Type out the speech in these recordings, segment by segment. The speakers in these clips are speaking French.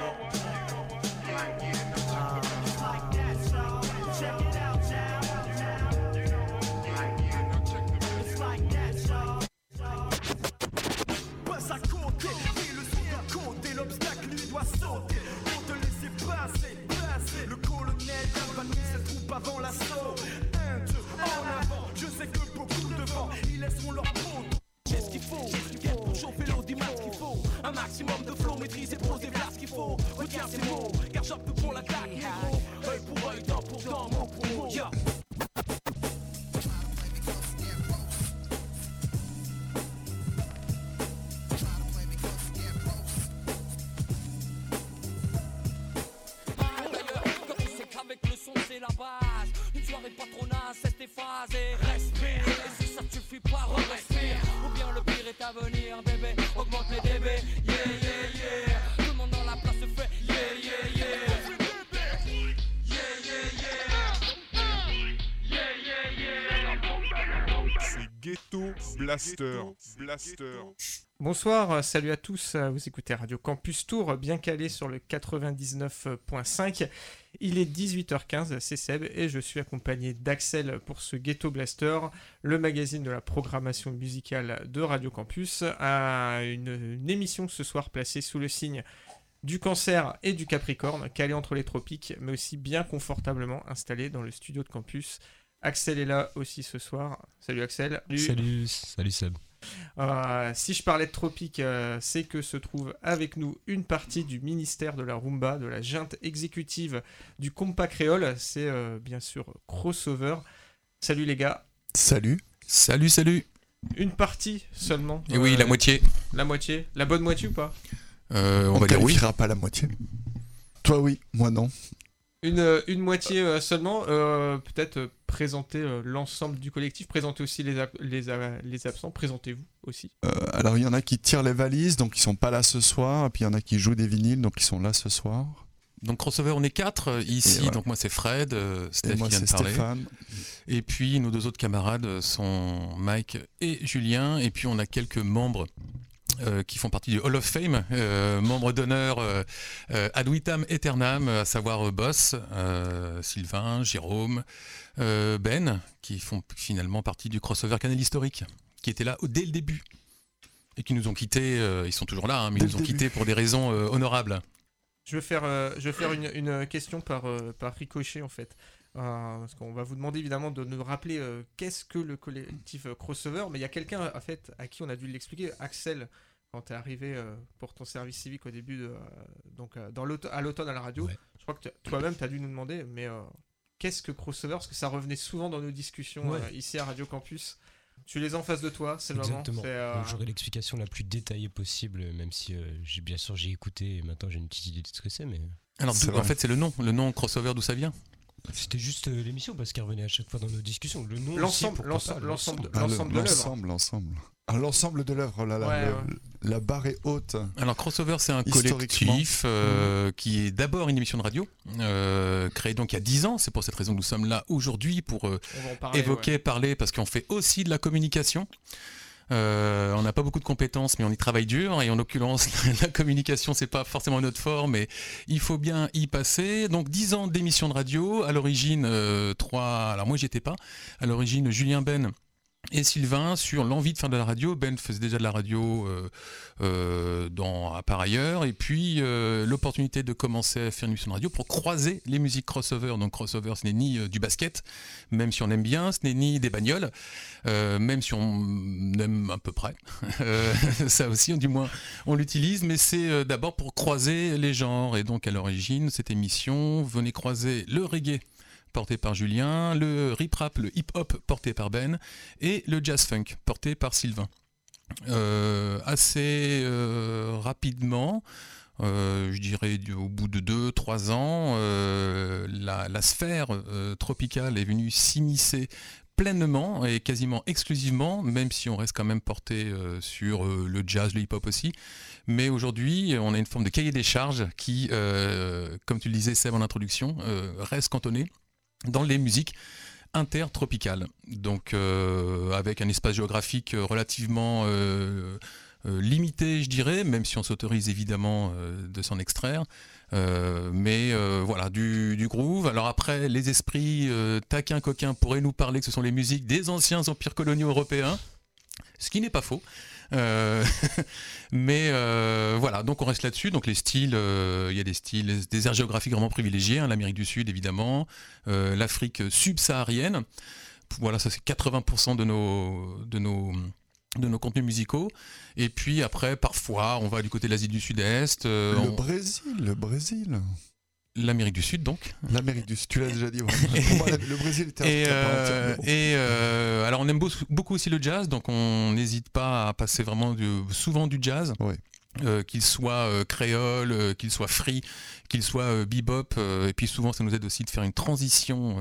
know? Blaster, Blaster. Bonsoir, salut à tous, vous écoutez Radio Campus Tour, bien calé sur le 99.5. Il est 18h15, c'est Seb et je suis accompagné d'Axel pour ce Ghetto Blaster, le magazine de la programmation musicale de Radio Campus, à une, émission ce soir placée sous le signe du cancer et du capricorne, calé entre les tropiques, mais aussi bien confortablement installé dans le studio de campus Axel est là aussi ce soir. Salut Axel. Salut, salut, Seb. Euh, si je parlais de tropique, euh, c'est que se trouve avec nous une partie du ministère de la Rumba, de la junte exécutive du Compa Créole. C'est euh, bien sûr Crossover. Salut les gars. Salut. Salut, salut. Une partie seulement. Et oui, la moitié. La moitié. La bonne moitié ou pas? On, on va dire oui. pas la moitié. Toi oui, moi non. Une, une moitié seulement. Peut-être présenter euh, l'ensemble du collectif, présenter aussi les, les, les absents, présentez-vous aussi. Euh, alors il y en a qui tirent les valises, donc ils sont pas là ce soir, et puis il y en a qui jouent des vinyles, donc ils sont là ce soir. Donc crossover, on est quatre euh, ici. Donc moi c'est Fred, Steph qui vient de parler. Stéphane. Et puis nos deux autres camarades sont Mike et Julien. Et puis on a quelques membres euh, qui font partie du Hall of Fame, euh, membres d'honneur euh, ad vitam aeternam, à savoir Boss, Sylvain, Jérôme, Ben, qui font finalement partie du crossover Canal historique, qui étaient là dès le début et qui nous ont quittés. ils sont toujours là, hein, mais ils nous ont quittés pour des raisons honorables. Je vais faire, je vais faire une, une question par, par ricochet en fait. Euh, parce qu'on va vous demander évidemment de nous rappeler euh, qu'est-ce que le collectif euh, crossover, mais il y a quelqu'un en fait à qui on a dû l'expliquer, Axel, quand tu es arrivé pour ton service civique au début, de, donc dans à l'automne à la radio. Je crois que toi-même tu as dû nous demander, mais qu'est-ce que crossover? Parce que ça revenait souvent dans nos discussions ici à Radio Campus. Tu les as en face de toi, c'est le moment. J'aurai l'explication la plus détaillée possible, même si j'ai bien sûr j'ai écouté et maintenant j'ai une petite idée de ce que c'est. Mais... Alors en fait c'est le nom, le nom crossover d'où ça vient? C'était juste euh, l'émission parce qu'elle revenait à chaque fois dans nos discussions. Le nom, l'ensemble, l'ensemble, l'ensemble, l'ensemble de l'ensemble, l'ensemble. Ah, l'ensemble de l'œuvre, là, la barre est haute. Alors Crossover, c'est un collectif euh, qui est d'abord une émission de radio, euh, créée donc il y a 10 ans. C'est pour cette raison que nous sommes là aujourd'hui pour évoquer, parler, parce qu'on fait aussi de la communication. Euh, on n'a pas beaucoup de compétences, mais on y travaille dur. Et en l'occurrence, la communication, c'est pas forcément notre forme, mais il faut bien y passer. Donc, 10 ans d'émission de radio. À l'origine, euh, trois. Alors, moi, j'y étais pas. À l'origine, Julien Ben et Sylvain sur l'envie de faire de la radio. Ben faisait déjà de la radio euh, euh, dans, par ailleurs, et puis euh, l'opportunité de commencer à faire une émission de radio pour croiser les musiques crossover. Donc crossover, ce n'est ni du basket, même si on aime bien, ce n'est ni des bagnoles, même si on aime à peu près. ça aussi, du moins, on l'utilise, mais c'est d'abord pour croiser les genres. Et donc à l'origine, cette émission venait croiser le reggae porté par Julien, le rip rap, le hip hop porté par Ben et le jazz funk porté par Sylvain. Euh, assez euh, rapidement, euh, je dirais au bout de 2-3 ans, la, sphère tropicale est venue s'immiscer pleinement et quasiment exclusivement, même si on reste quand même porté sur le jazz, le hip-hop aussi. Mais aujourd'hui, on a une forme de cahier des charges qui, comme tu le disais Seb en introduction, reste cantonné dans les musiques intertropicales. Donc euh, avec un espace géographique relativement euh, limité, je dirais, même si on s'autorise évidemment de s'en extraire. mais voilà, du, du, groove. Alors après, les esprits taquins, coquins pourraient nous parler que ce sont les musiques des anciens empires coloniaux européens, ce qui n'est pas faux. Euh, mais euh, voilà, donc on reste là-dessus. Donc les styles, euh, il y a des styles, des aires géographiques vraiment privilégiées, hein, l'Amérique du Sud évidemment, l'Afrique subsaharienne. Voilà, ça c'est 80% de nos, de nos de nos contenus musicaux. Et puis après, parfois, on va du côté de l'Asie du Sud-Est. le Brésil, le Brésil. L'Amérique du Sud, donc. L'Amérique du Sud, tu l'as déjà dit. le Brésil était Et, euh, et euh, alors, on aime beaucoup aussi le jazz, donc on n'hésite pas à passer vraiment souvent du jazz. Euh, qu'il soit créole, qu'il soit free, qu'il soit bebop, et puis souvent ça nous aide aussi de faire une transition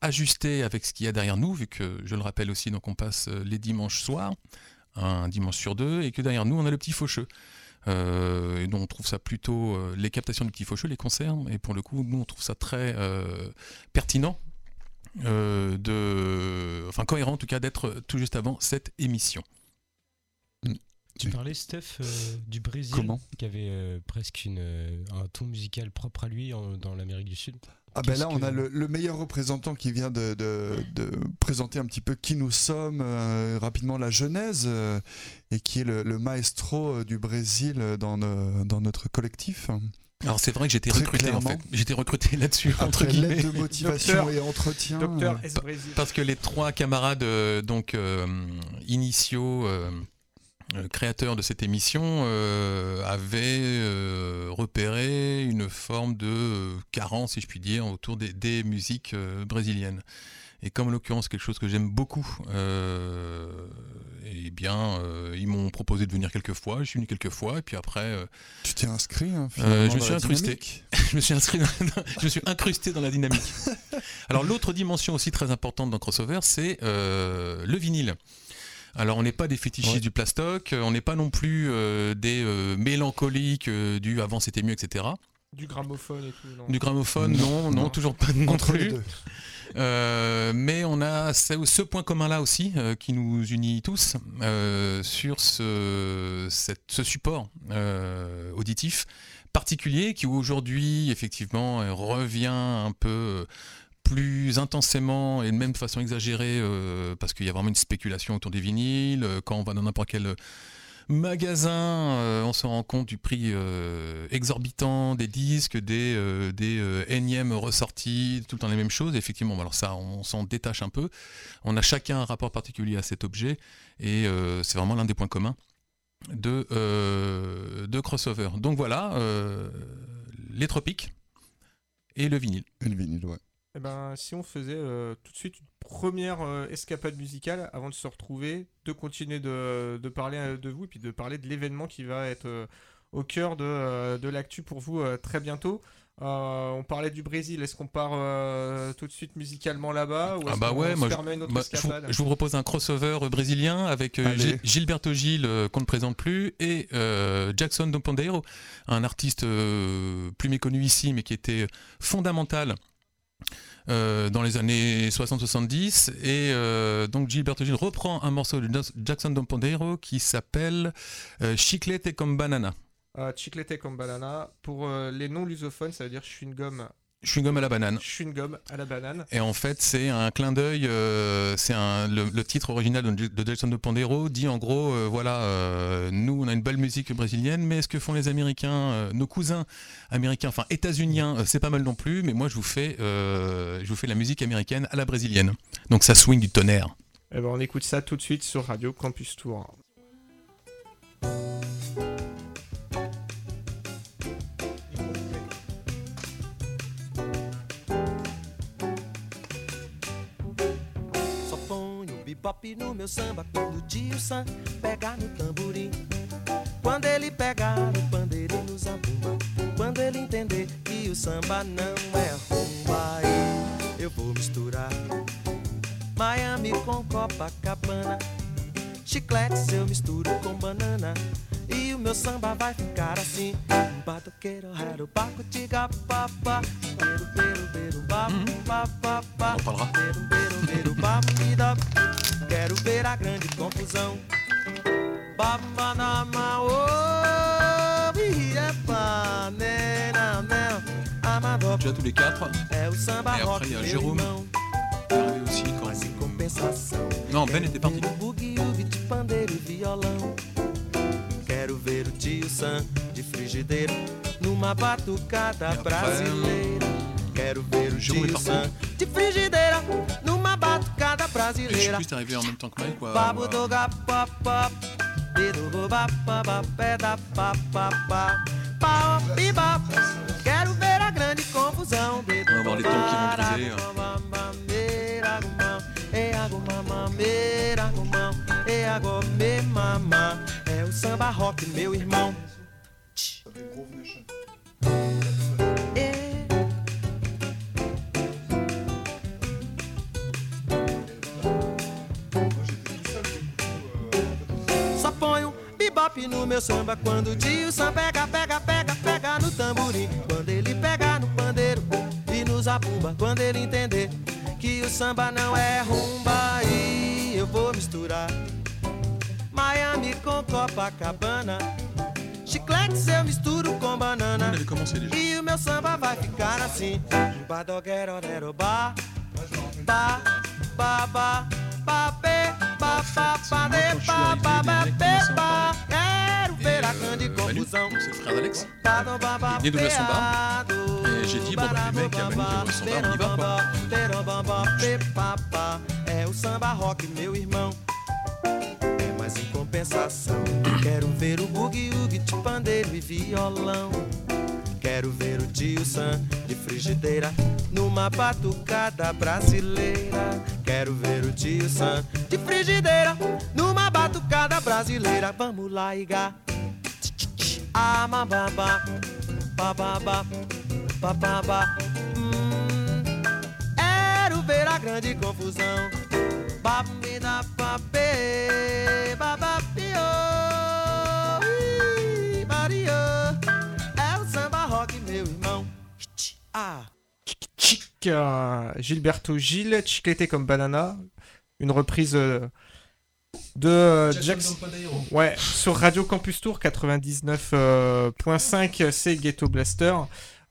ajustée avec ce qu'il y a derrière nous, vu que je le rappelle aussi, donc on passe les dimanches soirs, un dimanche sur deux, et que derrière nous on a le petit faucheux. Euh, et dont on trouve ça plutôt euh, les captations du petit faucheux, les concerts, et pour le coup, nous on trouve ça très euh, pertinent, de, enfin cohérent en tout cas, d'être tout juste avant cette émission. Tu parlais, Steph, du Brésil, qui avait presque une, un ton musical propre à lui dans l'Amérique du Sud? Ah ben là, on a le, meilleur représentant qui vient de, présenter un petit peu qui nous sommes, euh, rapidement la genèse, euh, et qui est le, maestro euh, du Brésil dans, dans notre collectif. Alors c'est vrai que j'étais recruté en fait. J'étais recruté là-dessus entre guillemets. de motivation et entretien. Docteur Parce que les trois camarades donc initiaux euh, créateur de cette émission, euh, avait euh, repéré une forme de carence, si je puis dire, autour des, musiques brésiliennes. Et comme en l'occurrence quelque chose que j'aime beaucoup, eh bien, ils m'ont proposé de venir quelques fois. Je suis venu quelques fois, et puis après. tu t'es inscrit hein, Je me suis incrusté. je me suis inscrit. je me suis incrusté dans la dynamique. Alors l'autre dimension aussi très importante dans Crossover, c'est le vinyle. Alors on n'est pas des fétichistes du plastoc, on n'est pas non plus euh, des euh, mélancoliques euh, du avant c'était mieux, etc. Du gramophone et tout. Non. Du gramophone, non, non, toujours pas non plus. mais on a ce, point commun-là aussi qui nous unit tous sur ce, ce support auditif particulier qui aujourd'hui effectivement revient un peu plus intensément et même de façon exagérée euh, parce qu'il y a vraiment une spéculation autour des vinyles. Euh, quand on va dans n'importe quel magasin, euh, on se rend compte du prix exorbitant des disques, des, énièmes ressortis, tout le temps les mêmes choses. effectivement, alors ça, on s'en détache un peu. On a chacun un rapport particulier à cet objet et c'est vraiment l'un des points communs de, de crossover. Donc voilà, les tropiques et le vinyle. Et le vinyle, ouais. Eh ben, si on faisait euh, tout de suite une première euh, escapade musicale avant de se retrouver, de continuer de, parler euh, de vous et puis de parler de l'événement qui va être au cœur de, l'actu pour vous très bientôt. on parlait du Brésil, est-ce qu'on part tout de suite musicalement là-bas ou ah bah ouais, moi, je, vous, propose un crossover brésilien avec Gilberto Gil qu'on ne présente plus et Jackson do Pandeiro, un artiste plus méconnu ici mais qui était fondamental euh, dans les années 60-70 et euh, donc Gilberto Gil reprend un morceau de Jackson Don qui s'appelle euh, Chiclete comme banana. Chiclete comme banana. Pour les non lusophones ça veut dire chewing gum Chewing-gum à la banane. Chewing-gum à la banane. Et en fait, c'est un clin d'œil. Euh, c'est le, le, titre original de, de Jackson de Pandero dit en gros, euh, voilà, euh, nous on a une belle musique brésilienne, mais ce que font les Américains, nos cousins américains, enfin états-uniens, c'est pas mal non plus. Mais moi, je vous fais, je vous fais la musique américaine à la brésilienne. Donc ça swing du tonnerre. Eh ben, on écoute ça tout de suite sur Radio Campus Tour. Bebop no meu samba quando o tio Sam pegar no tamborim. Quando ele pegar no pandeiro e no zabumba. Quando ele entender que o samba não é rumba. Eu vou misturar Miami com Copacabana. Chiclete eu misturo com banana. E o meu samba vai ficar assim. Batuqueiro, raro, baco, tiga, papá. Beiro, beiro, beiro, bapo, papá, papá. Beiro, beiro, dá. Quero ver a grande confusão. Déjà tous les quatre. Et après, il y a Jérôme. Arrivé aussi quand. Non, Ben était parti. Quero ver o tio Sam de frigideira numa batucada brasileira. Quero ver o tio Sam de frigideira numa batucada brasileira. Je suis arrivé en même temps que Mike, quoi. Babo do pop pop, dedo go ba ba ba pé da pa pa pa, pau biba. Quero ver a grande confusão. Dedo On va voir les tons qui vont briser. É o samba rock, meu irmão. Só ponho bebop no meu samba quando o tio Sam pega, pega, pega, pega no tamborim. Quando ele pega no pandeiro e nos abumba. Quando ele entender que o samba não é rumba e eu vou misturar Miami com Copacabana. Chiclete eu misturo com banana. E o meu samba vai ficar assim. Badoguerorero ba ba ba ba ba pe ba ba ba de ba ba ba pe ba. Quero ver a grande confusão. C'est le frère d'Alex. Il venait d'ouvrir son bar. Et j'ai dit, bon, bah, les mecs, Manu qui ouvre son bar, on y va, quoi. É o samba rock, meu irmão. Compensação, quero ver o bugue-ugue de pandeiro e violão. Quero ver o tio Sam de frigideira numa batucada brasileira. Quero ver o tio Sam de frigideira numa batucada brasileira. Vamos lá, Iga. Ah, bababa, bababa, bababa. Hum, quero ver a grande confusão. Gilberto Gil, Chiclete comme banana, une reprise euh, de euh, Jackson. Ouais, sur Radio Campus Tour 99.5, c'est Ghetto Blaster.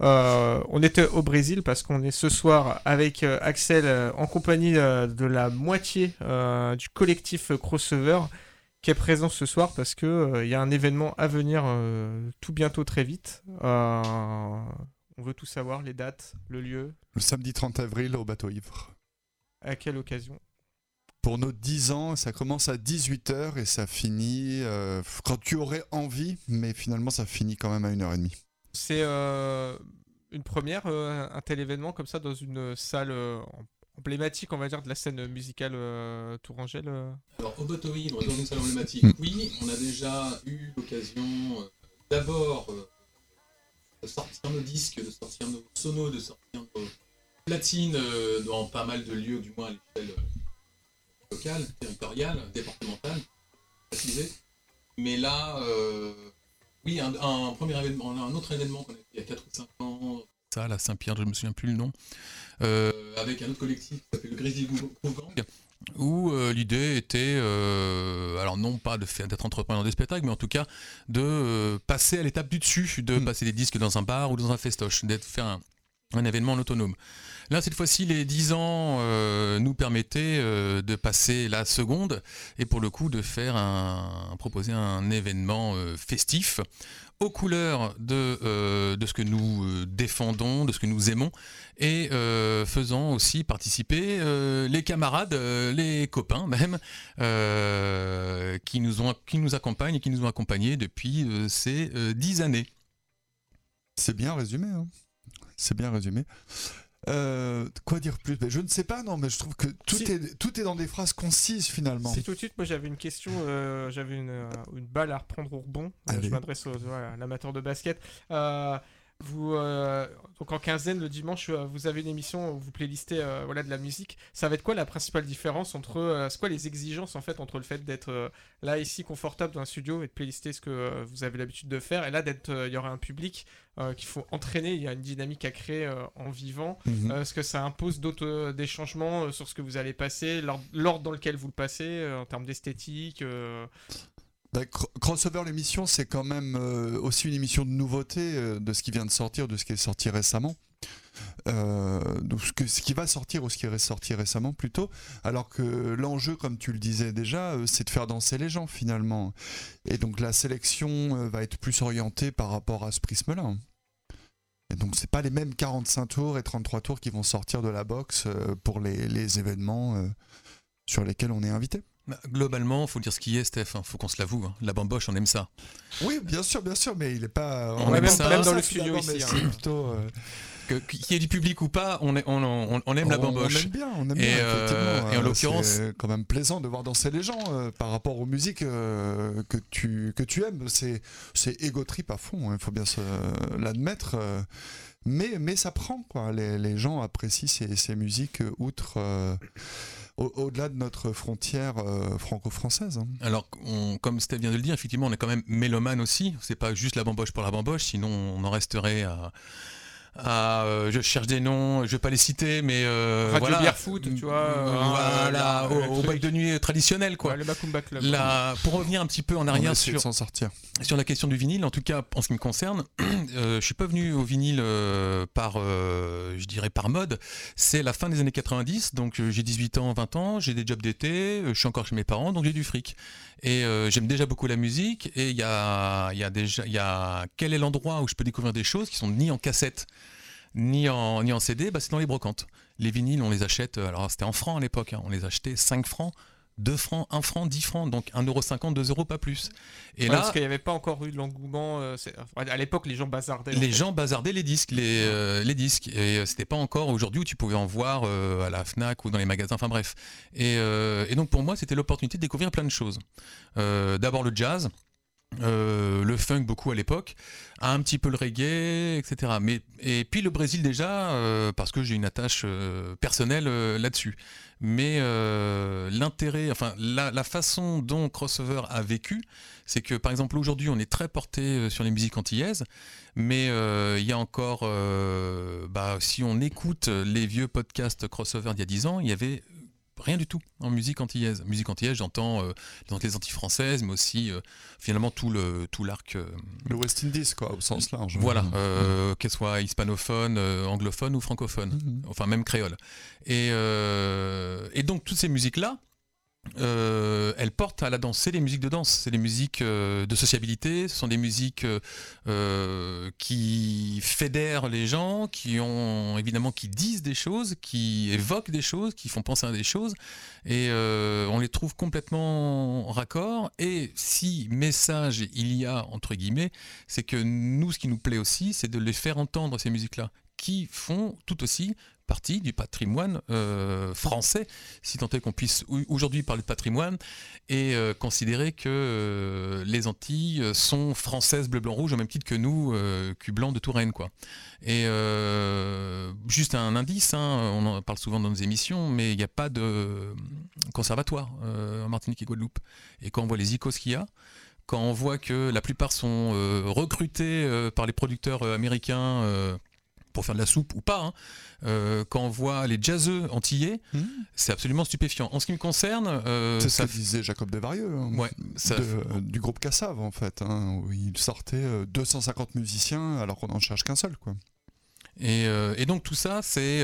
Euh, on était au Brésil parce qu'on est ce soir avec euh, Axel euh, en compagnie de la moitié du collectif Crossover qui est présent ce soir parce que il y a un événement à venir tout bientôt très vite. on veut tout savoir, les dates, le lieu. Le samedi 30 avril au bateau ivre. À quelle occasion? Pour nos 10 ans, ça commence à 18h et ça finit quand tu aurais envie, mais finalement ça finit quand même à 1h30. C'est euh, une première, euh, un tel événement comme ça, dans une salle euh, emblématique, on va dire, de la scène musicale Tourangelle Alors, au Botoï, dans une salle emblématique, mm. oui, on a déjà eu l'occasion d'abord de sortir nos disques, de sortir nos sonos, de sortir nos platines dans pas mal de lieux, du moins à l'échelle locale, territoriale, départementale, précisé. Mais là, oui, un, premier événement, un autre événement qu'on a fait il y a 4 ou 5 ans, ça, à Saint-Pierre, je ne me souviens plus le nom, euh, avec un autre collectif qui s'appelle le Grizzly Groove Gang, où euh, l'idée était, euh, alors non pas de faire d'être entrepreneur des spectacles, mais en tout cas de passer à l'étape du dessus, de hmm. passer des disques dans un bar ou dans un festoche, d'être faire un, un événement en autonome. Là, cette fois-ci, les 10 ans euh, nous permettaient euh, de passer la seconde et pour le coup de faire proposer un événement euh, festif aux couleurs de, de ce que nous défendons, de ce que nous aimons, et faisant aussi participer les camarades, les copains même, qui, nous ont, qui nous accompagnent et qui nous ont accompagnés depuis ces dix années. C'est bien résumé. Hein c'est bien résumé. Euh, quoi dire plus? Je ne sais pas, non, mais je trouve que tout, est, tout est dans des phrases concises finalement. C'est tout de suite, moi j'avais une question, euh, j'avais une, euh, une, balle à reprendre au rebond. je m'adresse à l'amateur de basket. Vous, euh, donc en quinzaine le dimanche, euh, vous avez une émission où vous playlistez euh, voilà, de la musique. Ça va être quoi la principale différence entre. c'est quoi les exigences en fait entre le fait d'être là ici confortable dans un studio et de playlister ce que vous avez l'habitude de faire et là d'être. Il y aura un public qu'il faut entraîner, il y a une dynamique à créer en vivant. Mhm. Est-ce que ça impose d'autres des changements sur ce que vous allez passer, l'ordre dans lequel vous le passez en termes d'esthétique crossover l'émission, c'est quand même aussi une émission de nouveauté de ce qui vient de sortir, de ce qui est sorti récemment. Euh, ce, qui va sortir ou ce qui est sorti récemment plutôt, alors que l'enjeu, comme tu le disais déjà, euh, c'est de faire danser les gens finalement. Et donc la sélection euh, va être plus orientée par rapport à ce prisme-là. Et donc c'est pas les mêmes 45 tours et 33 tours qui vont sortir de la boxe pour les événements sur lesquels on est invité. Bah, globalement, faut dire ce qui est, Steph. Hein. Faut qu'on se l'avoue. Hein. La bamboche, on aime ça. Oui, bien sûr, bien sûr, mais il est pas. On, aime ça. Même dans le studio ici. Hein. plutôt qu'il y ait du public ou pas, on, on, aime la bamboche. On aime bien, on aime bien. Euh, et en l'occurrence, c'est quand même plaisant de voir danser les gens euh, par rapport aux musiques euh, que tu que tu aimes. C'est c'est ego trip à fond. Il hein, faut bien l'admettre. mais mais ça prend quoi. Les, les gens apprécient ces, ces musiques outre. Au-delà de notre frontière franco-française. Hein. Alors, comme Steve vient de le dire, effectivement, on est quand même mélomane aussi. C'est pas juste la bamboche pour la bamboche, sinon on en resterait à, euh, je cherche des noms, je vais pas les citer, mais euh, Radio voilà. Foot, tu vois. voilà, euh, au, au de nuit traditionnel, quoi. le Club. pour revenir un petit peu en arrière sur, sortir. sur la question du vinyle, en tout cas en ce qui me concerne, je suis pas venu au vinyle par, je dirais par mode. C'est la fin des années 90, donc j'ai 18 ans, 20 ans, j'ai des jobs d'été, je suis encore chez mes parents, donc j'ai du fric. Et j'aime déjà beaucoup la musique. Et il y a, quel est l'endroit où je peux découvrir des choses qui sont ni en cassette ni en, ni en CD, bah, c'est dans les brocantes. Les vinyles, on les achète, euh, alors c'était en francs à l'époque, hein. on les achetait 5 francs. 2 francs, 1 franc, 10 francs, donc 1,50€, 2 euros, pas plus. Et là, parce qu'il n'y avait pas encore eu de l'engouement. Euh, à l'époque, les gens bazardaient. Les gens bazardaient les disques, les, euh, les disques. Et c'était pas encore aujourd'hui où tu pouvais en voir à la Fnac ou dans les magasins. Enfin bref. Et, et donc pour moi, c'était l'opportunité de découvrir plein de choses. D'abord le jazz. Euh, le funk beaucoup à l'époque, un petit peu le reggae, etc. Mais, et puis le Brésil déjà, euh, parce que j'ai une attache euh, personnelle là-dessus. Mais l'intérêt, enfin la, façon dont Crossover a vécu, c'est que par exemple aujourd'hui on est très porté sur les musiques antillaises, mais il y a encore, bah, si on écoute les vieux podcasts Crossover d'il y a 10 ans, il y avait rien du tout en musique antillaise. Musique antillaise, j'entends euh, les Antilles françaises, mais aussi euh, finalement tout le tout l'arc. Euh, le West Indies, quoi, au sens large. Voilà, mmh. qu'elle soit hispanophone, anglophone ou francophone, mmh. enfin même créole. Et, et donc toutes ces musiques-là, euh, elle porte à la danse. C'est les musiques de danse, c'est les musiques euh, de sociabilité, ce sont des musiques euh, qui fédèrent les gens, qui ont évidemment qui disent des choses, qui évoquent des choses, qui font penser à des choses, et on les trouve complètement raccord. Et si message il y a entre guillemets, c'est que nous, ce qui nous plaît aussi, c'est de les faire entendre ces musiques-là qui font tout aussi partie du patrimoine euh, français, si tant est qu'on puisse aujourd'hui parler de patrimoine, et euh, considérer que euh, les Antilles sont françaises bleu, blanc, rouge, au même titre que nous, cul blanc de Touraine. Quoi. Et juste un indice, hein, on en parle souvent dans nos émissions, mais il n'y a pas de conservatoire en Martinique et Guadeloupe. Et quand on voit les icônes qu'il y a, quand on voit que la plupart sont recrutés par les producteurs américains pour faire de la soupe ou pas, hein. euh, quand on voit les jazzeux antillais, hmm. c'est absolument stupéfiant. En ce qui me concerne, euh, c'est ce que disait Jacob Desvarieux, hein, ouais, du groupe Cassav en fait, hein, où il sortait 250 euh, musiciens alors qu'on n'en cherche qu'un seul, quoi. Et, donc tout ça, c'est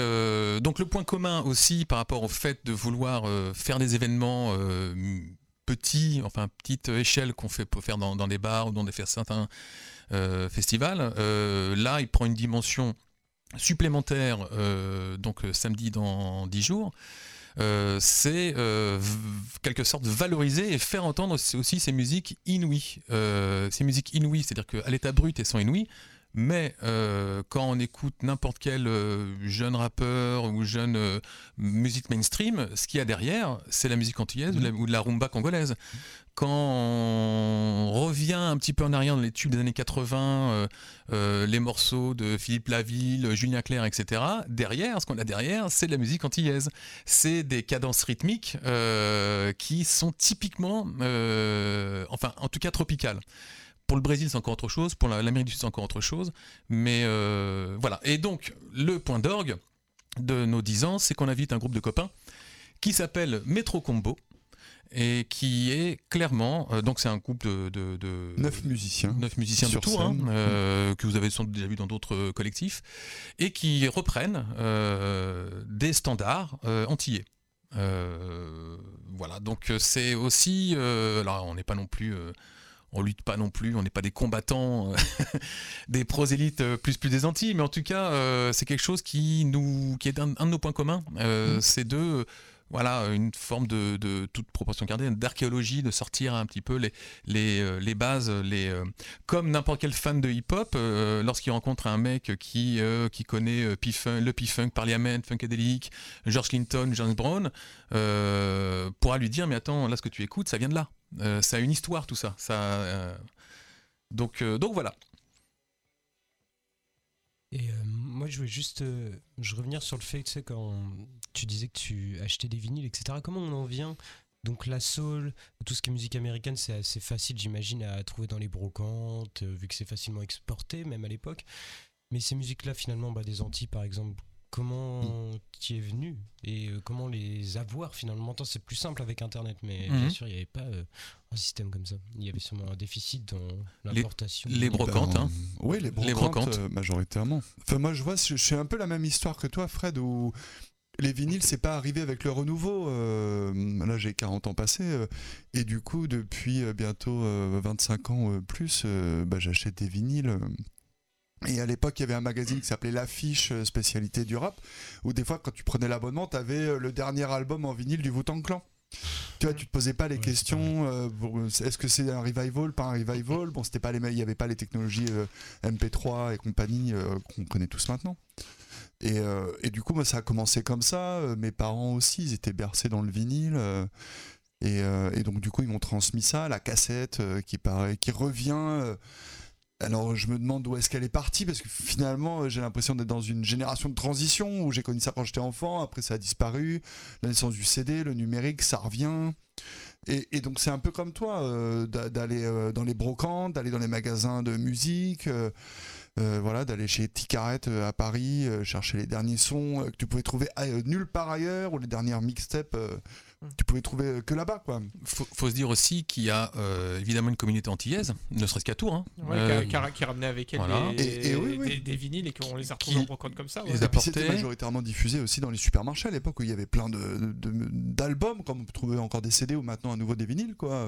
donc le point commun aussi par rapport au fait de vouloir faire des événements petits, enfin petite échelle qu'on fait pour faire dans, dans, des bars ou dans des certains festivals. là, il prend une dimension supplémentaire, euh, donc euh, samedi dans 10 jours, euh, c'est quelque sorte valoriser et faire entendre aussi ces musiques inouïes. ces musiques inouïes, c'est-à-dire qu'à l'état brut, elles sont inouïes, mais quand on écoute n'importe quel jeune rappeur ou jeune musique mainstream, ce qu'il y a derrière, c'est la musique antillaise ou, ou, de la rumba congolaise quand on revient un petit peu en arrière dans les tubes des années 80, euh, euh, les morceaux de Philippe Laville, Julien Clerc, etc., derrière, ce qu'on a derrière, c'est de la musique antillaise. C'est des cadences rythmiques euh, qui sont typiquement, enfin, en tout cas tropicales. Pour le Brésil, c'est encore autre chose. Pour l'Amérique du Sud, c'est encore autre chose. Mais voilà. Et donc, le point d'orgue de nos 10 ans, c'est qu'on invite un groupe de copains qui s'appelle Metro Combo et qui est clairement donc c'est un groupe de, de, neuf musiciens neuf musiciens de Tours hein, mm. que vous avez sans doute déjà vu dans d'autres collectifs et qui reprennent des standards antillais voilà donc c'est aussi alors on n'est pas non plus on lutte pas non plus, on n'est pas des combattants, euh, des prosélytes euh, plus plus des Antilles, mais en tout cas, euh, c'est quelque chose qui nous, qui est un, de nos points communs. Mm. C'est de voilà, une forme de, toute proportion gardée, d'archéologie, de sortir un petit peu les, les, bases, les, comme n'importe quel fan de hip-hop, lorsqu'il rencontre un mec qui, qui connaît le P-Funk, Parliament, Funkadelic, George Clinton, James Brown, pourra lui dire, mais attends, là ce que tu écoutes, ça vient de là. Euh, ça a une histoire tout ça. euh, donc, euh, donc voilà. Moi, je voulais juste je revenir sur le fait, tu sais, quand tu disais que tu achetais des vinyles, etc. Comment on en vient donc la soul, tout ce qui est musique américaine, c'est assez facile, j'imagine, à trouver dans les brocantes, vu que c'est facilement exporté, même à l'époque. Mais ces musiques-là, finalement, bah, des Antilles, par exemple, comment mm. tu es venu et euh, comment les avoir finalement c'est plus simple avec internet mais bien mm-hmm. sûr il n'y avait pas euh, un système comme ça il y avait sûrement un déficit dans l'importation les, brocantes hein. oui les brocantes, euh, majoritairement enfin moi je vois je suis un peu la même histoire que toi Fred où les vinyles, c'est pas arrivé avec le renouveau. là, j'ai 40 ans passés. et du coup, depuis bientôt 25 ans plus, bah, j'achète des vinyles et à l'époque, il y avait un magazine qui s'appelait L'Affiche euh, spécialité du rap, où des fois, quand tu prenais l'abonnement, tu avais euh, le dernier album en vinyle du Wu-Tang Clan. Tu vois, tu te posais pas les questions. Euh, est-ce que c'est un revival, pas un revival? Bon, c'était pas les, il y avait pas les technologies MP3 et compagnie qu'on connaît tous maintenant. Et, et, du coup, moi, ça a commencé comme ça. Mes parents aussi, ils étaient bercés dans le vinyle. Et, et, donc, du coup, ils m'ont transmis ça, la cassette qui paraît, qui revient alors je me demande où est-ce qu'elle est partie parce que finalement j'ai l'impression d'être dans une génération de transition où j'ai connu ça quand j'étais enfant, après ça a disparu, la naissance du CD, le numérique, ça revient. Et, donc c'est un peu comme toi euh, d'aller euh, dans les brocantes, d'aller dans les magasins de musique, euh, voilà, d'aller chez Ticaret à Paris chercher les derniers sons que tu pouvais trouver nulle part ailleurs ou les dernières mixtapes tu pouvais trouver que là-bas. Quoi. Faut, faut se dire aussi qu'il y a euh, évidemment une communauté antillaise, ne serait-ce qu'à Tours. Hein. Euh, qui, ramenait avec elle des, vinyles et qu'on les a retrouvés en brocante comme ça. Ouais. C'était majoritairement diffusé aussi dans les supermarchés à l'époque où il y avait plein d'albums, de, comme on trouvait encore des CD ou maintenant à nouveau des vinyles. Quoi.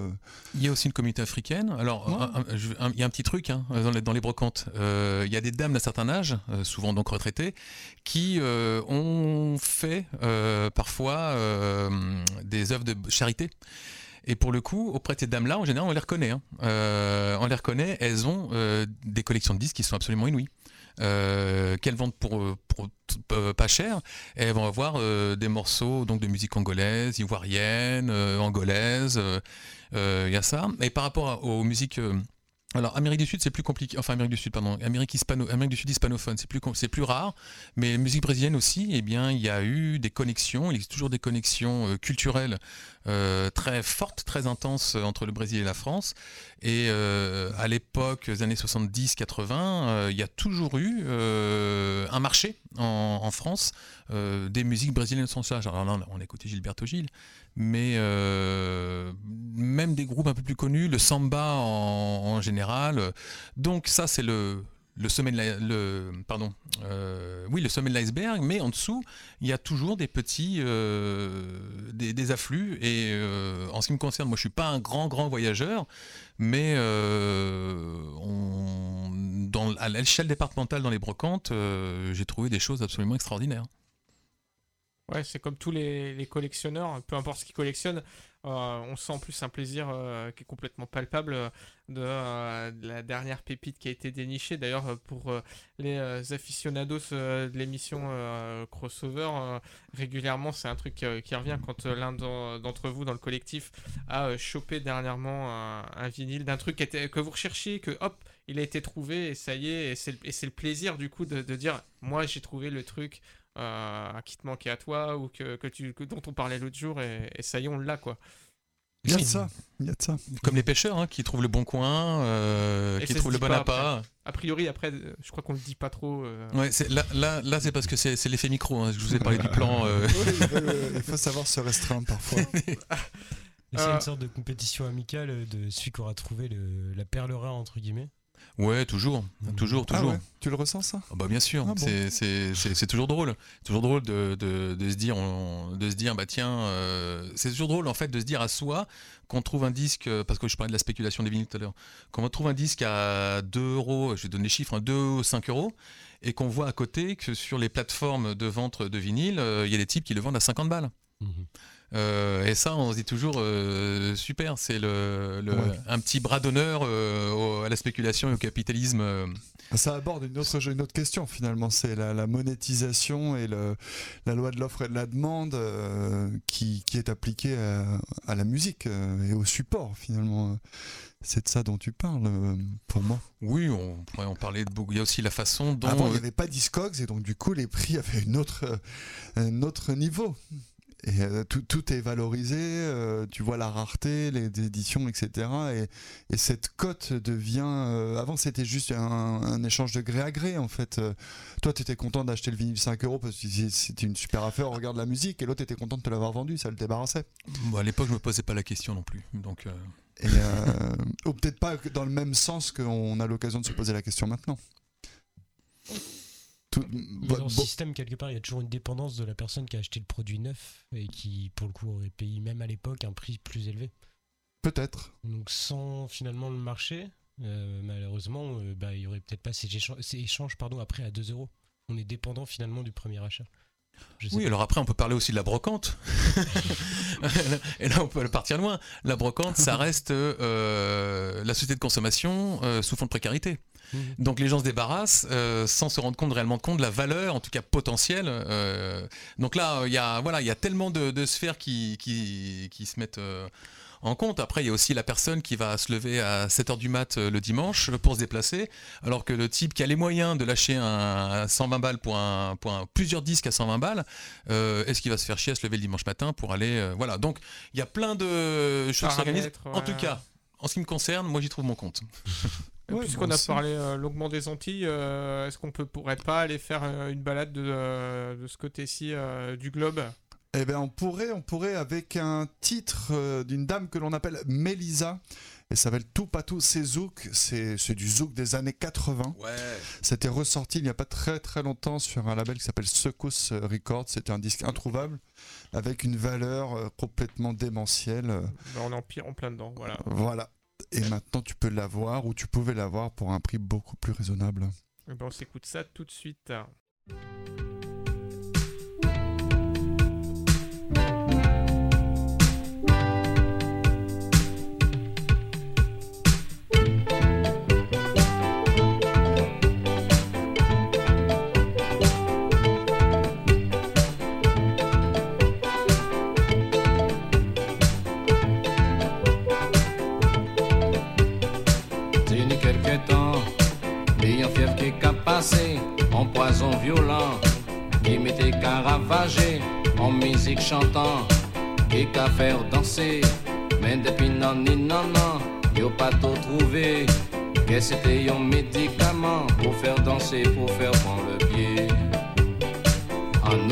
Il y a aussi une communauté africaine. Alors, il y a un petit truc hein, dans, les, dans, les, brocantes. Euh, il y a des dames d'un certain âge, souvent donc retraitées, qui ont fait parfois des œuvres de charité. Et pour le coup, auprès de ces dames-là, en général, on les reconnaît. Hein. Euh, on les reconnaît, elles ont euh, des collections de disques qui sont absolument inouïes. Euh, qu'elles vendent pour, pas cher, elles vont avoir des morceaux donc de musique angolaise, ivoirienne, angolaise, il y a ça. Et par rapport aux musiques alors Amérique du Sud c'est plus compliqué, enfin Amérique du Sud pardon, Amérique hispano, Amérique du Sud hispanophone c'est plus c'est plus rare, mais musique brésilienne aussi, eh bien il y a eu des connexions, il existe toujours des connexions euh, culturelles euh, très fortes, très intenses euh, entre le Brésil et la France. Et à l'époque des années 70-80, il y a toujours eu un marché en, France des musiques brésiliennes sans ça. Alors là, on a Gilberto Gil, mais même des groupes un peu plus connus, le samba en, général. Donc ça, c'est euh, le sommet de l'iceberg mais en dessous il y a toujours des petits euh, afflux. Et en ce qui me concerne moi je suis pas un grand grand voyageur mais à l'échelle départementale dans les brocantes j'ai trouvé des choses absolument extraordinaires. Ouais, c'est comme tous les, collectionneurs, peu importe ce qu'ils collectionnent, euh, on sent en plus un plaisir euh, qui est complètement palpable euh, de, la dernière pépite qui a été dénichée. D'ailleurs, pour les aficionados de l'émission Crossover, régulièrement, c'est un truc qui revient quand l'un d'entre vous dans le collectif a chopé dernièrement un, vinyle d'un truc que vous recherchiez, que hop, il a été trouvé et ça y est, et c'est le plaisir du coup de, dire, moi j'ai trouvé le truc qui te manquait à toi ou que, que tu, dont on parlait l'autre jour et, ça y est, on l'a quoi. Il y a de ça, il y a de ça. Comme les pêcheurs hein, qui trouvent le bon coin, euh, qui trouvent le bon appât. A priori, après, je crois qu'on le dit pas trop. Euh. Ouais, là, là, là c'est parce que c'est l'effet micro. Hein. Je vous ai parlé du plan. Euh. il faut savoir se restreindre parfois. C'est une sorte de compétition amicale de celui qui aura trouvé le, la perle rare, entre guillemets Ouais, toujours, mmh. toujours, toujours. Ah tu le ressens ça? Ah Bah bien sûr, ah c'est toujours drôle, toujours drôle de, de, de, se dire, de se dire, bah tiens, euh, c'est toujours drôle en fait de se dire à soi qu'on trouve un disque, parce que je parlais de la spéculation des vinyles tout à l'heure, qu'on trouve un disque à 2 euros, je vais donner les chiffres, 2 ou 5 euros, et qu'on voit à côté que sur les plateformes de vente de vinyle, euh, il y a des types qui le vendent à 50 balles. Mmh. Euh, et ça, on se dit toujours euh, super, c'est le, un petit bras d'honneur euh, à la spéculation et au capitalisme. Ça aborde une autre, une autre question finalement, c'est la, monétisation et le, la loi de l'offre et de la demande qui, qui, est appliquée à, la musique et au support finalement. C'est de ça dont tu parles, pour moi. Oui, on pourrait en parler de beaucoup. Il y a aussi la façon dont. Avant, il n'y avait pas Discogs et donc du coup, les prix avaient une autre, un autre niveau. Et euh, tout, tout, est valorisé, euh, tu vois la rareté, les éditions, etc. Et, et cette cote devient. Euh, avant, c'était juste un, un, échange de gré à gré, en fait. toi, tu étais content d'acheter le vinyle 5 euros parce que c'était une super affaire, on regarde la musique, et l'autre était content de te l'avoir vendu, ça le débarrassait. Bon, à l'époque, je me posais pas la question non plus. Donc. ou peut-être pas dans le même sens qu'on a l'occasion de se poser la question maintenant dans le système, quelque part, il y a toujours une dépendance de la personne qui a acheté le produit neuf et qui, pour le coup, aurait payé même à l'époque un prix plus élevé. Peut-être. Donc, sans finalement le marché, euh, malheureusement, euh, bah, il n'y aurait peut-être pas ces échanges, pardon, après à 2 euros. On est dépendant finalement du premier achat. oui, alors après, on peut parler aussi de la brocante. et là, on peut partir loin. La brocante, ça reste euh, la société de consommation sous fond de précarité. Mhm. Donc les gens se débarrassent euh, sans se rendre compte réellement compte de la valeur, en tout cas potentielle. Euh. donc là, il y a voilà, il y a tellement de, sphères qui, qui, se mettent euh, en compte. Après, il y a aussi la personne qui va se lever à 7h du mat le dimanche pour se déplacer, alors que le type qui a les moyens de lâcher un, 120 balles pour, un, plusieurs disques à 120 balles, est-ce qu'il va se faire chier à se lever le dimanche matin pour aller... voilà, donc il y a plein de choses qui s'organisent. En tout cas, en ce qui me concerne, moi j'y trouve mon compte. Puisqu'on a parlé euh, longuement des Antilles, euh, est-ce qu'on ne pourrait pas aller faire euh, une balade de, de ce côté-ci du globe? Eh bien, on pourrait, on pourrait avec un titre d'une dame que l'on appelle Melisa. Et ça s'appelle Tout Patou C'est Zouk. C'est du Zouk des années 80. Ouais. C'était ressorti il n'y a pas très très longtemps sur un label qui s'appelle Secousse Records. C'était un disque introuvable avec une valeur complètement démentielle. Ben, on est en, pire, en plein dedans. Voilà. Voilà et maintenant tu peux l'avoir ou tu pouvais l'avoir pour un prix beaucoup plus raisonnable. Eh ben, on s'écoute ça tout de suite. En poison violent, qui m'était caravagé en musique chantant, et qu'à faire danser, mais depuis non ni non non, yo pas tout trouvé, que c'était un médicament pour faire danser, pour faire prendre le pied. En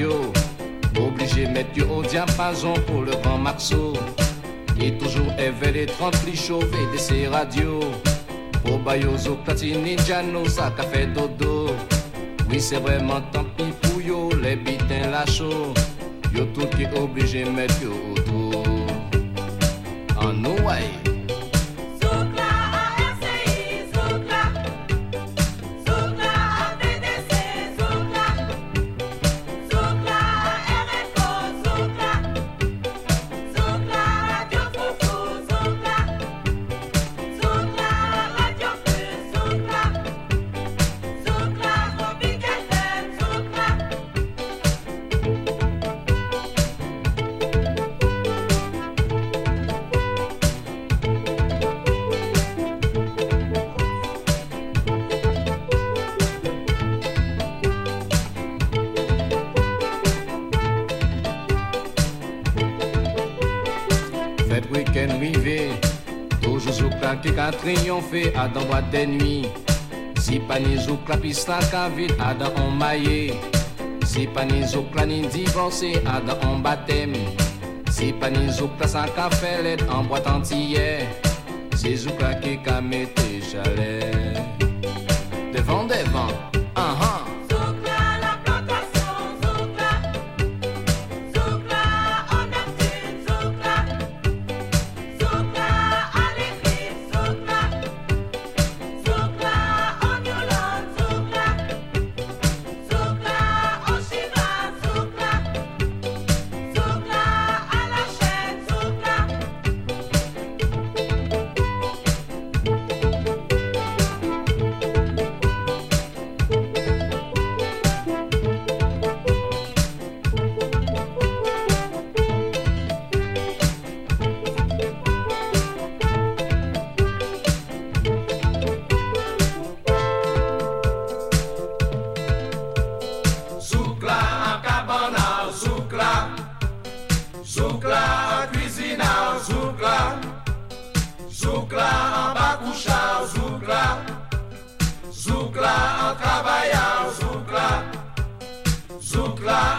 nous, ouais. pour le grand Marceau. Et toujours éveillé, les chauffé de ses radios. Au Bayozo, Platini, Jano, ça café dodo. Oui, c'est vraiment tant pis pour yo, les bitins la chaud. Yo tout qui obligé mettre yo autour. Toujours zoukla qui a triomphé à dans boîte des nuits. Si pas ni piste la vide à dans on maillé. Si pas ni zoukla ni divorcé à dans on baptême. Si pas ni zoukla sans café l'aide en boîte entière. C'est zoukla qui a metté chalet claro.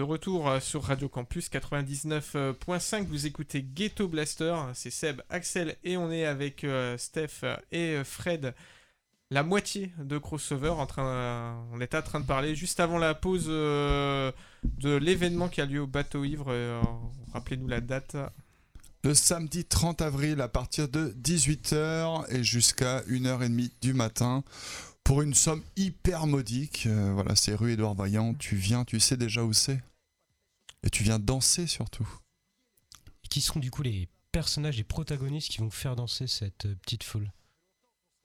Devant retour sur Radio Campus 99.5. Vous écoutez Ghetto Blaster. C'est Seb, Axel et on est avec euh, Steph et euh, Fred. La moitié de crossover. En train, on était en train de parler juste avant la pause euh, de l'événement qui a lieu au bateau ivre. Rappelez-nous la date. Le samedi 30 avril à partir de 18h et jusqu'à 1h30 du matin pour une somme hyper modique. voilà, c'est rue Édouard Vaillant. Tu viens, tu sais déjà où c'est et tu viens danser surtout. Et qui seront du coup les personnages, les protagonistes qui vont faire danser cette euh, petite foule?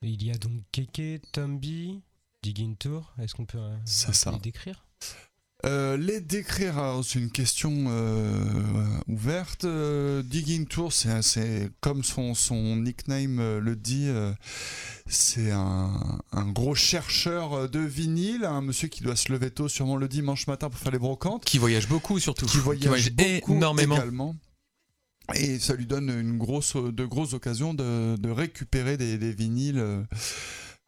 Il y a donc Keke, Tombi, Digging Tour. Est-ce qu'on peut euh, les décrire? Euh, les décrire, c'est une question ouverte. Digging Tour, c'est comme son, son nickname le dit, c'est un, gros chercheur de vinyle, un monsieur qui doit se lever tôt, sûrement le dimanche matin pour faire les brocantes. Qui voyage beaucoup surtout. Qui voyage, énormément. Également. Et ça lui donne une grosse, de grosses occasions de, récupérer des, vinyles.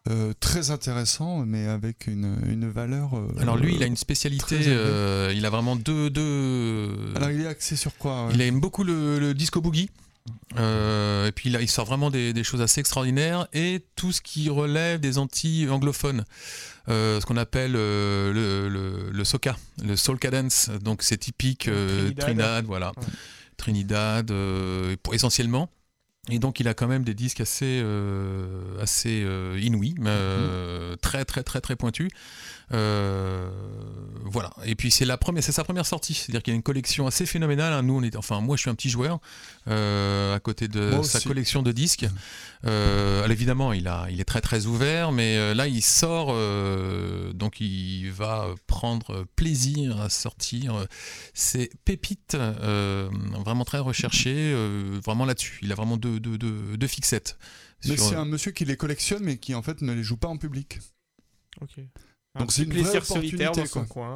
Euh, euh, très intéressants mais avec une, valeur. Euh, Alors lui, il a une spécialité. il a vraiment deux, deux. Alors il est axé sur quoi Il aime beaucoup le, le disco boogie. Euh, et puis là, il sort vraiment des, choses assez extraordinaires et tout ce qui relève des anti-anglophones. Euh, ce qu'on appelle euh, le, le, soca, le soul cadence. Donc c'est typique Trinidad. voilà. Trinidad, essentiellement. Et donc il a quand même des disques assez, assez inouïs, mm-hmm. très très très très pointus. Euh, voilà. Et puis c'est la première, c'est sa première sortie. C'est-à-dire qu'il y a une collection assez phénoménale. Hein. Nous, on est, enfin, moi, je suis un petit joueur euh, à côté de sa collection de disques. Euh, évidemment, il a, il est très très ouvert, mais là, il sort, donc il va prendre plaisir à sortir ces pépites vraiment très recherchées, vraiment là-dessus. Il a vraiment deux, deux, deux, fixettes. Mais c'est un monsieur qui les collectionne, mais qui en fait ne les joue pas en public. Donc c'est un plaisir solitaire dans son coin.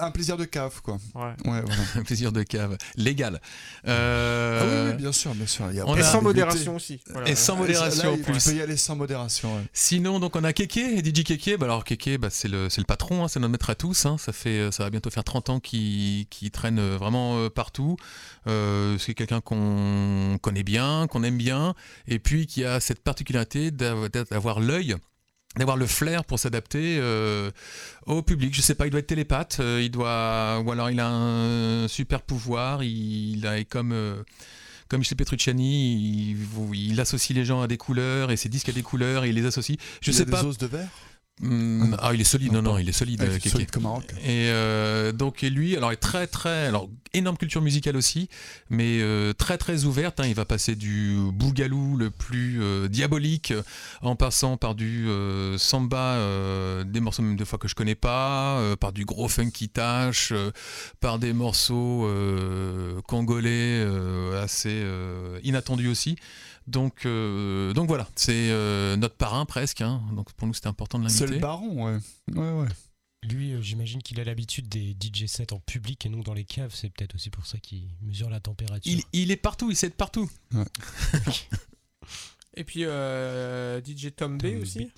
un plaisir de cave, quoi. Ouais. voilà. un plaisir de cave légal. Euh... Ah oui, bien sûr, bien sûr. Il et sans modération aussi. Et sans modération en plus. Tu peux y aller sans modération. Sinon, donc on a Keke, DJ Keke. Bah, alors Keke, bah, c'est le, le patron, hein, c'est notre maître à tous. Hein. Ça fait, ça va bientôt faire 30 ans qu'il traîne vraiment euh, partout. Euh, c'est quelqu'un qu'on connaît bien, qu'on aime bien, et puis qui a cette particularité d'avoir l'œil d'avoir le flair pour s'adapter euh, au public. Je sais pas, il doit être télépathe, euh, il doit, ou alors il a un super pouvoir. Il, a comme euh, comme chez Petrucciani, il, associe les gens à des couleurs et ses disques à des couleurs et il les associe. Je il sais a pas. Des os de verre? Hmm, ah, il est solide, non, non, il est solide. Ah, solide comme un rock. Et donc, et lui, alors, est très, très, alors, énorme culture musicale aussi, mais euh, très très ouverte. Hein. Il va passer du bougalou le plus euh, diabolique en passant par du euh, samba, des morceaux même des fois que je connais pas, par du gros funky tash, par des morceaux congolais assez inattendus aussi. Donc, donc voilà, c'est notre parrain presque. Hein. Donc pour nous c'était important de l'inviter. C'est le baron, ouais. ouais, ouais. Lui, euh, j'imagine qu'il a l'habitude des DJ sets en public et non dans les caves. C'est peut-être aussi pour ça qu'il mesure la température. Il, est partout, il sait partout. et puis euh, DJ Tom, B aussi.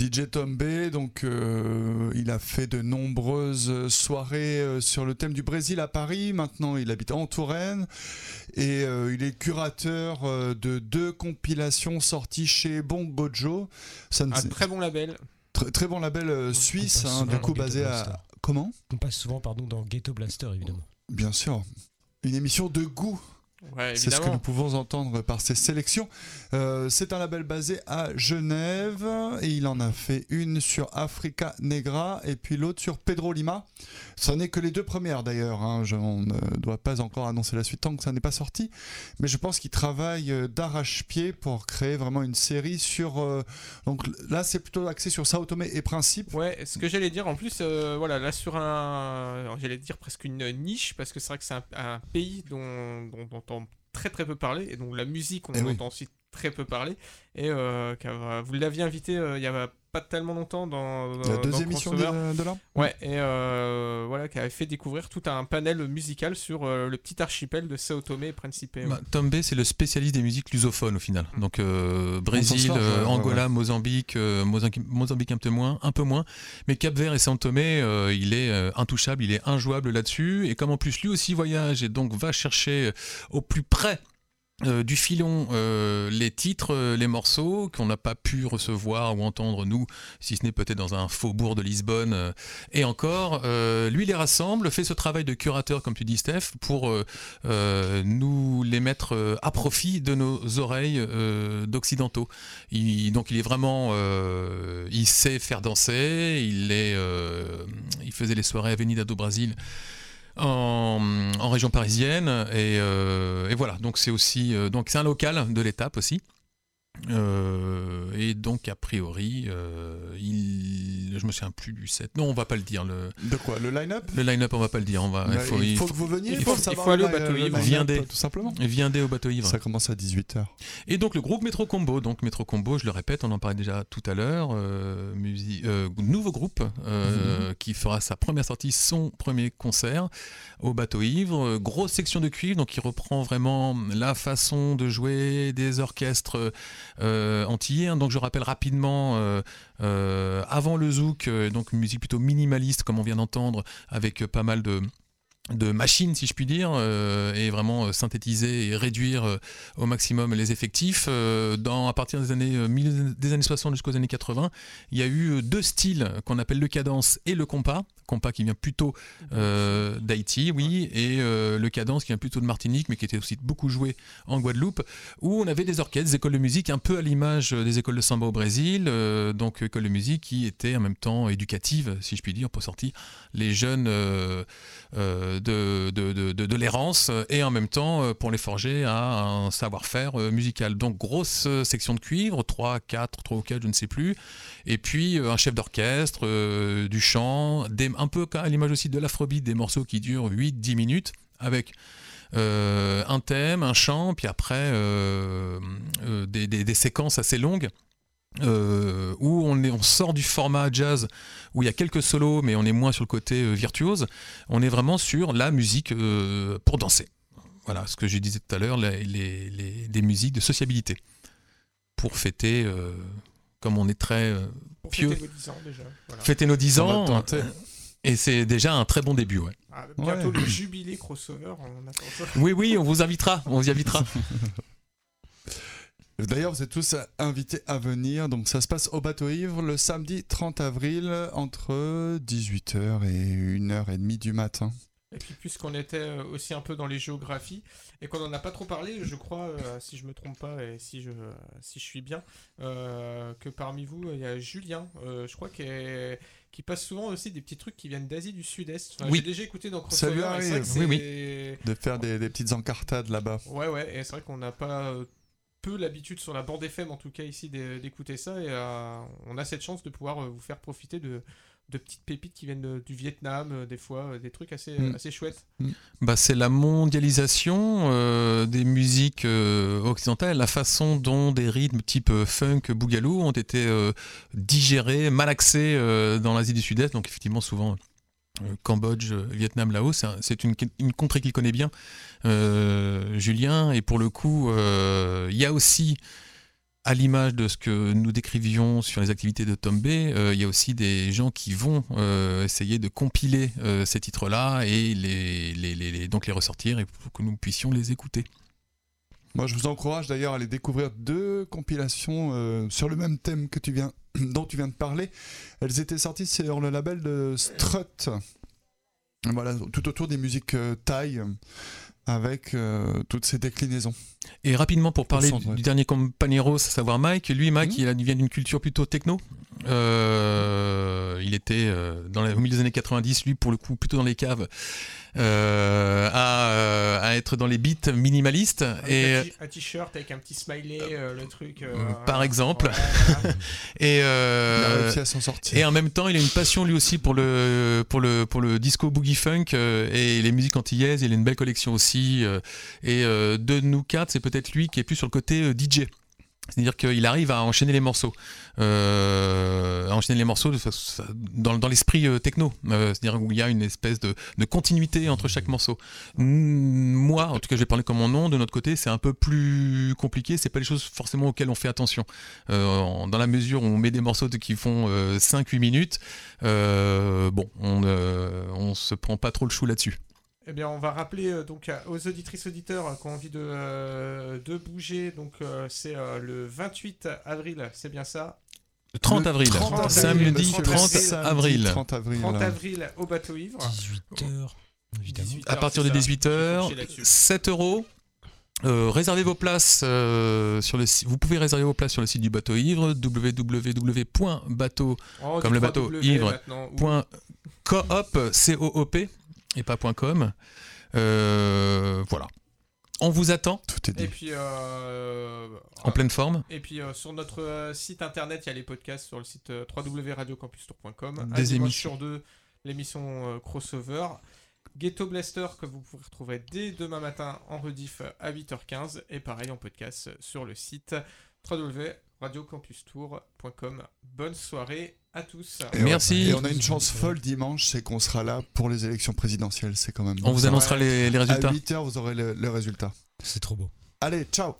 DJ Tom B, donc euh, il a fait de nombreuses soirées sur le thème du Brésil à Paris. Maintenant, il habite en Touraine et il est curateur de deux compilations sorties chez Bongojo. Un très bon label. Très, bon label euh, suisse, hein, du coup basé à. Comment? On passe souvent pardon, dans Ghetto Blaster, évidemment. Bien sûr. Une émission de goût c'est ce que nous pouvons entendre par ces sélections. Euh, c'est un label basé à Genève et il en a fait une sur Africa Negra et puis l'autre sur Pedro Lima. Ce n'est que les deux premières d'ailleurs. Hein. on ne doit pas encore annoncer la suite tant que ça n'est pas sorti. Mais je pense qu'il travaille euh, d'arrache-pied pour créer vraiment une série sur. Euh, donc là, c'est plutôt axé sur Sao Tomé et Principe. Ouais, ce que j'allais dire en plus, voilà, là sur un. J'allais dire presque une niche parce que c'est vrai que c'est un, pays dont, dont, dont très très peu parlé, et donc la musique on eh entend aussi très peu parler, et euh, vous l'aviez invité euh, il y a pas tellement longtemps dans, dans deux émissions de, de là ouais et euh, voilà qui avait fait découvrir tout un panel musical sur le petit archipel de Sao Tomé et Principe. Bah, Tom B c'est le spécialiste des musiques lusophones au final. Donc Brésil Angola Mozambique Mozambique un peu moins un peu moins. Mais Cap Vert et Sao Tomé il est intouchable il est injouable là-dessus. Et comme en plus lui aussi voyage et donc va chercher au plus près euh, du filon euh, les titres, euh, les morceaux qu'on n'a pas pu recevoir ou entendre nous, si ce n'est peut-être dans un faubourg de Lisbonne. et encore, lui les rassemble, fait ce travail de curateur, comme tu dis Steph, pour nous les mettre à profit de nos oreilles d'occidentaux. donc il est vraiment, il sait faire danser, il, est, il faisait les soirées à Avenida do Brasil en, région parisienne. Euh, et, voilà, donc c'est aussi euh, donc c'est un local de l'étape aussi. Euh, et donc, a priori, euh, il... je me souviens plus du set. Non, on va pas le dire. Le... De quoi Le line-up? Le line-up, on va pas le dire. On va... il, faut, il, faut, que vous veniez. Il faut, aller au bateau ivre. Viendez. Tout simplement. Viendez au bateau ivre. Ça commence à 18h. Et donc, le groupe Métro Combo. Donc, Métro Combo, je le répète, on en parlait déjà tout à l'heure. Euh, euh nouveau groupe mhm. qui fera sa première sortie, son premier concert au bateau ivre. Grosse section de cuivre, donc qui reprend vraiment la façon de jouer des orchestres antillais. Hein. donc je rappelle rapidement, euh, euh, avant le zouk, donc une musique plutôt minimaliste comme on vient d'entendre, avec pas mal de de machines si je puis dire et vraiment synthétiser et réduire au maximum les effectifs dans à partir des années des années 60 jusqu'aux années 80 il y a eu deux styles qu'on appelle le cadence et le compas compas qui vient plutôt euh, d'Haïti, oui, et euh, le cadence qui vient plutôt de Martinique, mais qui était aussi beaucoup joué en Guadeloupe, où on avait des orchestres, des écoles de musique un peu à l'image des écoles de samba au Brésil, euh, donc écoles de musique qui étaient en même temps éducatives, si je puis dire, pour sortir les jeunes de, de, de, de, l'errance et en même temps pour les forger à un savoir-faire musical. Donc grosse section de cuivre, 3, 4, 3 ou 4, je ne sais plus, et puis un chef d'orchestre, du chant, un peu à l'image aussi de l'afrobeat, des morceaux qui durent 8-10 minutes, avec euh, un thème, un chant, puis après euh, euh, des, séquences assez longues. où on, sort du format jazz où il y a quelques solos, mais on est moins sur le côté virtuose. On est vraiment sur la musique pour danser. Voilà, ce que je disais tout à l'heure, les, des musiques de sociabilité pour fêter, comme on est très pieux. Fêter nos 10 ans déjà. Fêter nos 10 ans. Et c'est déjà un très bon début, ouais. Ah, bientôt le jubilé crossover, on attend ça. Oui, oui, on vous invitera, on vous y invitera. D'ailleurs, vous êtes tous invités à venir. Donc, ça se passe au bateau ivre le samedi 30 avril entre 18h et 1h30 du matin. Et puis, puisqu'on était euh, aussi un peu dans les géographies et qu'on n'en a pas trop parlé, je crois, euh, si je me trompe pas et si je, si je suis bien, euh, que parmi vous, il y a Julien, je crois, qui, qui passe souvent aussi des petits trucs qui viennent d'Asie du Sud-Est. oui. J'ai déjà écouté dans Crossover. Ça lui oui, oui. De faire des, des petites encartades là-bas. Ouais, ouais, et c'est vrai qu'on n'a pas peu l'habitude sur la bande FM en tout cas ici d'écouter ça et on a cette chance de pouvoir vous faire profiter de, de petites pépites qui viennent du Vietnam, euh, des fois, euh, des trucs assez, mm. assez chouettes. Mm. Bah, c'est la mondialisation euh, des musiques occidentales, la façon dont des rythmes type funk, boogaloo ont été digérés, malaxés dans l'Asie du Sud-Est, donc effectivement souvent Cambodge, Vietnam, Laos, c'est une, une, contrée qu'il connaît bien, Julien, et pour le coup, il y a aussi à l'image de ce que nous décrivions sur les activités de Tom B, euh, il y a aussi des gens qui vont euh, essayer de compiler euh, ces titres-là et les, donc les ressortir pour que nous puissions les écouter. Moi, je vous encourage d'ailleurs à aller découvrir deux compilations sur le même thème que tu viens, dont tu viens de parler. Elles étaient sorties sur le label de Strut. Voilà, tout autour des musiques thaï avec toutes ces déclinaisons. Et rapidement pour parler du, dernier compagnero, à savoir Mike, lui Mike mmh. il, vient d'une culture plutôt techno. Euh, il était euh, dans les, au milieu des années 90, lui pour le coup plutôt dans les caves, euh, à, à, être dans les beats minimalistes. et un t-shirt avec un petit smiley, le truc. par exemple. et, il a réussi à s'en sortir. Et en même temps, il a une passion lui aussi pour le, pour le, pour le disco boogie funk et les musiques antillaises. Il a une belle collection aussi. et de nous quatre, c'est peut-être lui qui est plus sur le côté DJ. C'est-à-dire qu'il arrive à enchaîner les morceaux, euh, à enchaîner les morceaux dans, l'esprit euh, techno, euh, c'est-à-dire où il y a une espèce de, continuité entre chaque morceau. Moi, en tout cas, je vais parler comme mon nom. De notre côté, c'est un peu plus compliqué. C'est pas les choses forcément auxquelles on fait attention. dans la mesure où on met des morceaux qui font 5-8 minutes, bon, on, on se prend pas trop le chou là-dessus. Eh bien, on va rappeler euh, donc aux auditrices auditeurs euh, qui ont envie de, euh, de bouger. Donc, c'est le 28 avril, c'est bien ça? 30 avril, samedi 30 avril. 30 avril. 30 avril au bateau ivre. 18h. Évidemment. à partir de 18h, 7 euros. réservez vos places sur le Vous pouvez réserver vos places sur le site du bateau ivre www.bateau oh, comme le bateau ivre.coop coop et pas .com. Euh, voilà. On vous attend. Tout est dit. Et puis, euh, en pleine forme. Et puis euh, sur notre site internet, il y a les podcasts sur le site www.radiocampustour.com. Des émissions. sur deux, l'émission crossover. Ghetto Blaster que vous pourrez retrouver dès demain matin en rediff à 8h15 et pareil en podcast sur le site www.radiocampustour.com. Bonne soirée à tous. Merci. et on a une chance folle dimanche, c'est qu'on sera là pour les élections présidentielles. C'est quand même. On vous annoncera les, résultats. À 8h, vous aurez les résultats. C'est trop beau. Allez, ciao